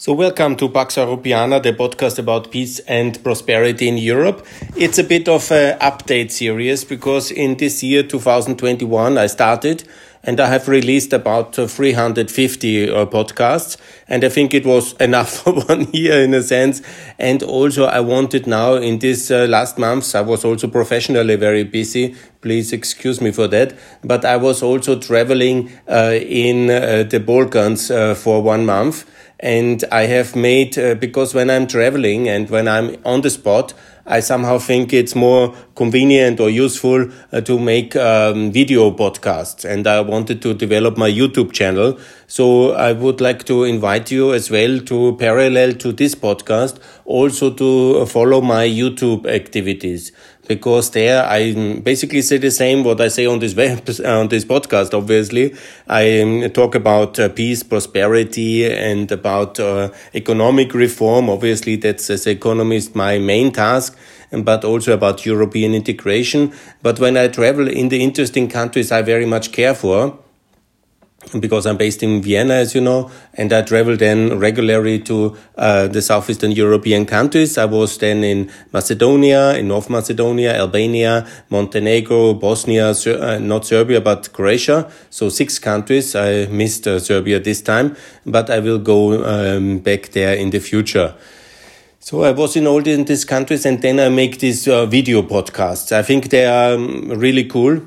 So, welcome to Pax Europiana, the podcast about peace and prosperity in Europe. It's a bit of an update series because in this year, 2021, I started and I have released about 350 uh, podcasts. And I think it was enough for one year in a sense. And also, I wanted now in this uh, last months, I was also professionally very busy. Please excuse me for that. But I was also traveling uh, in uh, the Balkans uh, for one month and I have made uh, because when I'm traveling and when I'm on the spot, I somehow think it's more convenient or useful uh, to make um, video podcasts. And I wanted to develop my YouTube channel. So I would like to invite you as well to parallel to this podcast, also to follow my YouTube activities because there I basically say the same what I say on this web, on this podcast. Obviously, I um, talk about uh, peace, prosperity, and about uh, economic reform. Obviously, that's as economist my main task but also about European integration. But when I travel in the interesting countries I very much care for, because I'm based in Vienna, as you know, and I travel then regularly to uh, the southeastern European countries. I was then in Macedonia, in North Macedonia, Albania, Montenegro, Bosnia, Ser uh, not Serbia, but Croatia. So six countries. I missed uh, Serbia this time, but I will go um, back there in the future. So I was in all these countries and then I make these uh, video podcasts. I think they are um, really cool.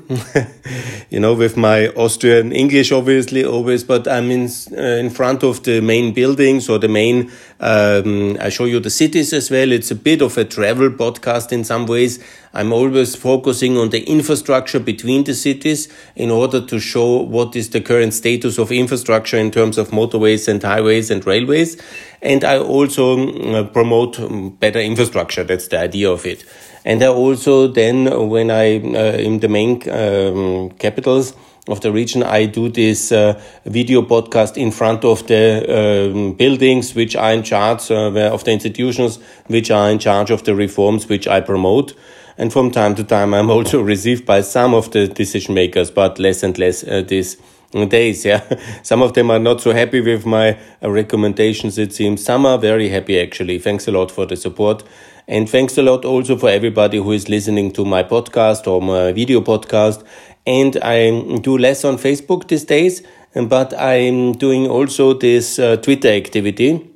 you know, with my Austrian English, obviously, always, but I'm in, uh, in front of the main buildings or the main, um, I show you the cities as well. It's a bit of a travel podcast in some ways. I'm always focusing on the infrastructure between the cities in order to show what is the current status of infrastructure in terms of motorways and highways and railways. And I also uh, promote um, better infrastructure. That's the idea of it. And I also then, when I, uh, in the main um, capitals, of the region, I do this uh, video podcast in front of the um, buildings which are in charge uh, of the institutions which are in charge of the reforms which I promote. And from time to time, I'm also received by some of the decision makers, but less and less uh, these days. Yeah, some of them are not so happy with my uh, recommendations. It seems some are very happy actually. Thanks a lot for the support. And thanks a lot also for everybody who is listening to my podcast or my video podcast. And I do less on Facebook these days, but I'm doing also this uh, Twitter activity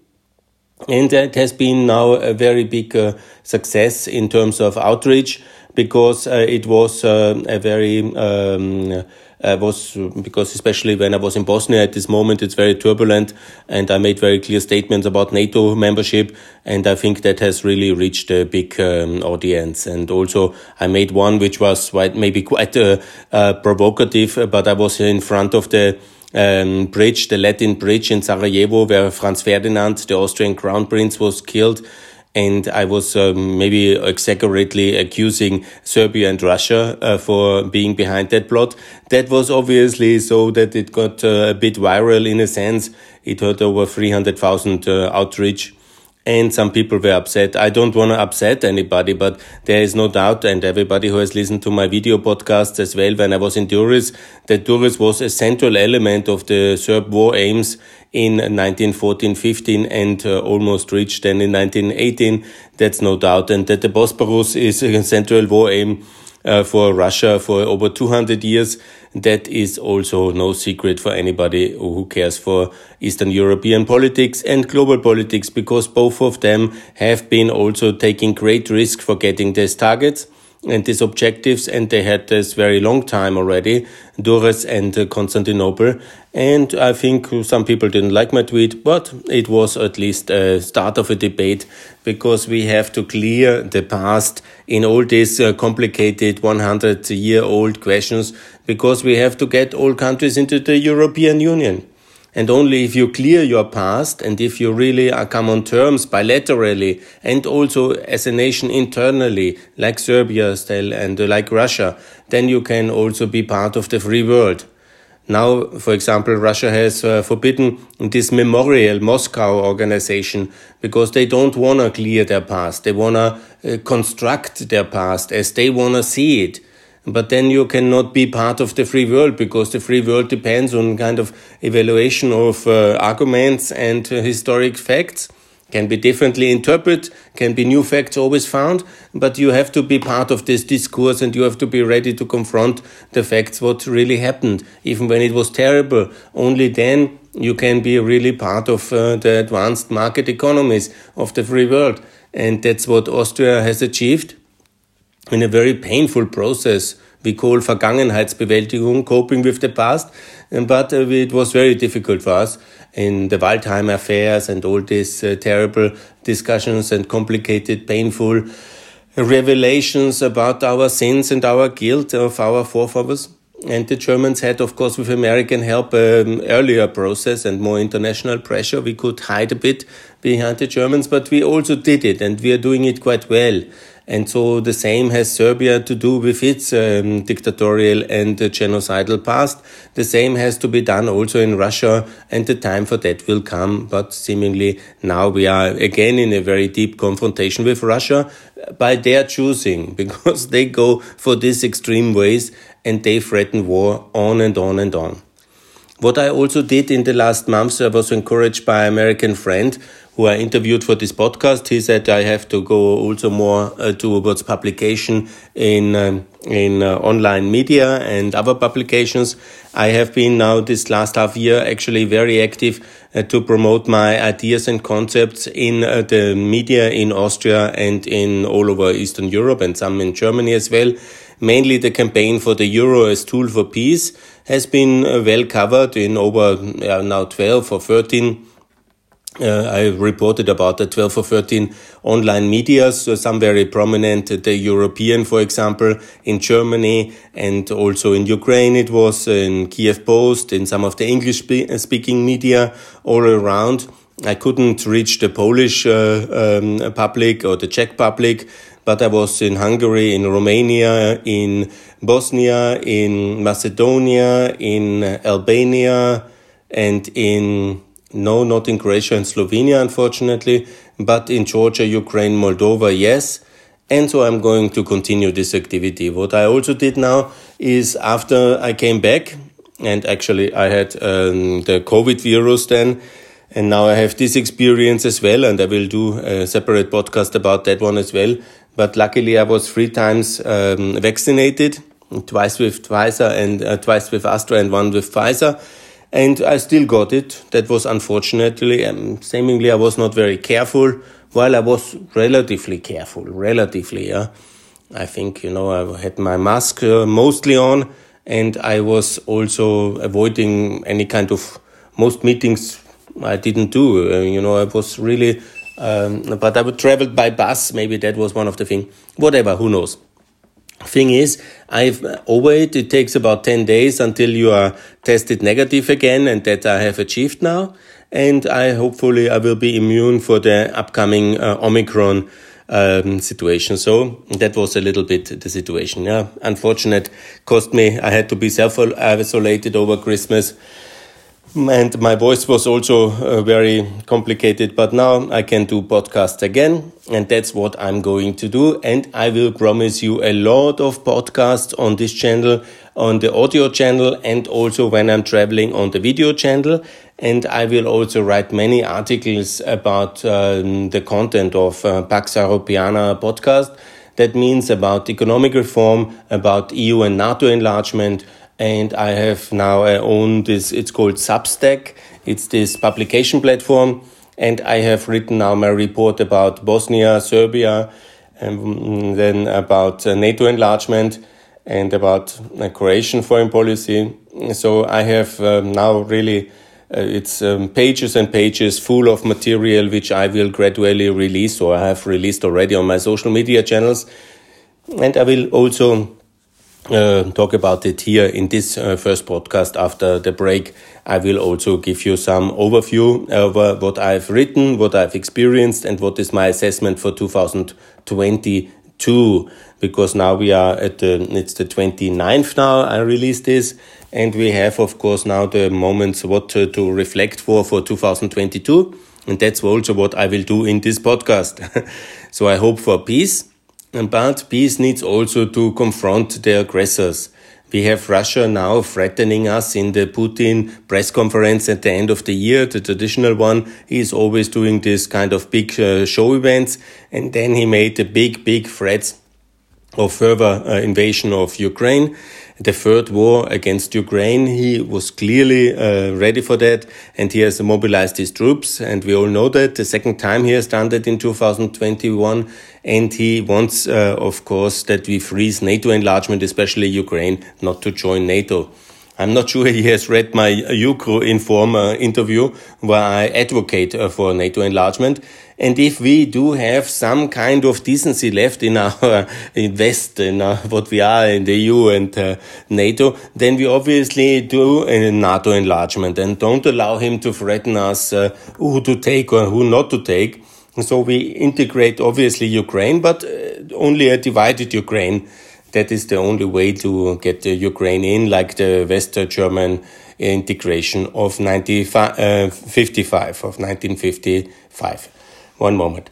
and it has been now a very big uh, success in terms of outreach because uh, it was uh, a very um, uh, was because especially when I was in Bosnia at this moment it's very turbulent and I made very clear statements about NATO membership and I think that has really reached a big um, audience. And also I made one which was quite maybe quite uh, uh, provocative but I was in front of the um, bridge, the Latin bridge in Sarajevo, where Franz Ferdinand, the Austrian crown prince, was killed. And I was um, maybe exaggerately accusing Serbia and Russia uh, for being behind that plot. That was obviously so that it got uh, a bit viral in a sense. It had over 300,000 uh, outreach and some people were upset. I don't want to upset anybody, but there is no doubt, and everybody who has listened to my video podcast as well, when I was in Durrës, that Durrës was a central element of the Serb war aims in 1914-15 and uh, almost reached then in 1918. That's no doubt, and that the Bosporus is a central war aim uh, for Russia for over 200 years. That is also no secret for anybody who cares for Eastern European politics and global politics because both of them have been also taking great risk for getting these targets and these objectives, and they had this very long time already, Durrës and uh, Constantinople. And I think some people didn't like my tweet, but it was at least a start of a debate because we have to clear the past in all these uh, complicated 100 year old questions because we have to get all countries into the European Union. And only if you clear your past and if you really come on terms bilaterally and also as a nation internally, like Serbia still and like Russia, then you can also be part of the free world. Now, for example, Russia has uh, forbidden this memorial Moscow organization because they don't want to clear their past. They want to uh, construct their past as they want to see it. But then you cannot be part of the free world because the free world depends on kind of evaluation of uh, arguments and uh, historic facts can be differently interpreted, can be new facts always found, but you have to be part of this discourse and you have to be ready to confront the facts, what really happened, even when it was terrible. Only then you can be really part of uh, the advanced market economies of the free world. And that's what Austria has achieved in a very painful process we call Vergangenheitsbewältigung, coping with the past. But uh, it was very difficult for us in the Waldheim affairs and all these uh, terrible discussions and complicated, painful revelations about our sins and our guilt of our forefathers. And the Germans had, of course, with American help, an um, earlier process and more international pressure. We could hide a bit behind the Germans, but we also did it, and we are doing it quite well. And so the same has Serbia to do with its um, dictatorial and uh, genocidal past. The same has to be done also in Russia, and the time for that will come. But seemingly now we are again in a very deep confrontation with Russia by their choosing, because they go for these extreme ways and they threaten war on and on and on. What I also did in the last months, I was encouraged by an American friend who I interviewed for this podcast, he said I have to go also more uh, towards publication in um, in uh, online media and other publications. I have been now this last half year actually very active uh, to promote my ideas and concepts in uh, the media in Austria and in all over Eastern Europe and some in Germany as well. Mainly the campaign for the euro as tool for peace has been uh, well covered in over now 12 or 13 uh, I reported about the 12 or 13 online media, so some very prominent, the European, for example, in Germany and also in Ukraine. It was in Kiev Post, in some of the English speaking media all around. I couldn't reach the Polish uh, um, public or the Czech public, but I was in Hungary, in Romania, in Bosnia, in Macedonia, in Albania, and in no, not in Croatia and Slovenia, unfortunately, but in Georgia, Ukraine, Moldova, yes. And so I'm going to continue this activity. What I also did now is after I came back, and actually I had um, the COVID virus then, and now I have this experience as well, and I will do a separate podcast about that one as well. But luckily, I was three times um, vaccinated, twice with Pfizer and uh, twice with Astra and one with Pfizer and I still got it. That was unfortunately, um, seemingly I was not very careful. While I was relatively careful, relatively, yeah. I think you know I had my mask uh, mostly on, and I was also avoiding any kind of most meetings I didn't do. Uh, you know I was really, um, but I would travel by bus. Maybe that was one of the thing. Whatever, who knows? Thing is i've overweight it takes about 10 days until you are tested negative again and that i have achieved now. And i hopefully i will be immune for the upcoming uh, omicron um, situation. So that was a little bit the situation yeah. Unfortunate. Cost me i had to be self isolated over christmas and my voice was also uh, very complicated but now i can do podcasts again and that's what i'm going to do. And i will promise you a lot of podcasts on this channel on the audio channel and also when i'm traveling on the video channel. And i will also write many articles about um, the content of uh, pax europiana podcast. That means about economic reform about eu and nato enlargement and I have now I own this. It's called Substack. It's this publication platform, and I have written now my report about Bosnia, Serbia, and then about uh, NATO enlargement and about uh, Croatian foreign policy. So I have um, now really. Uh, it's um, pages and pages full of material which I will gradually release or I have released already on my social media channels. And I will also uh, talk about it here in this uh, first podcast after the break. I will also give you some overview over what I've written, what I've experienced, and what is my assessment for 2022. Because now we are at the, it's the 29th now, I released this, and we have, of course, now the moments what to, to reflect for for 2022. And that's also what I will do in this podcast. so I hope for peace But peace needs also to confront the aggressors. We have Russia now threatening us in the Putin press conference at the end of the year, the traditional one. He is always doing this kind of big uh, show events. And then he made a big, big threats of further uh, invasion of Ukraine the third war against Ukraine. He was clearly uh, ready for that and he has mobilized his troops. And we all know that the second time he has done that in 2021. And he wants, uh, of course, that we freeze NATO enlargement, especially Ukraine, not to join NATO. I'm not sure he has read my Ukrinform uh, interview where I advocate uh, for NATO enlargement. And if we do have some kind of decency left in our West, in what we are in the EU and uh, NATO, then we obviously do a NATO enlargement and don't allow him to threaten us uh, who to take or who not to take. So we integrate obviously Ukraine, but uh, only a divided Ukraine that is the only way to get the Ukraine in, like the West German integration of 1955, uh, of 1955. One moment.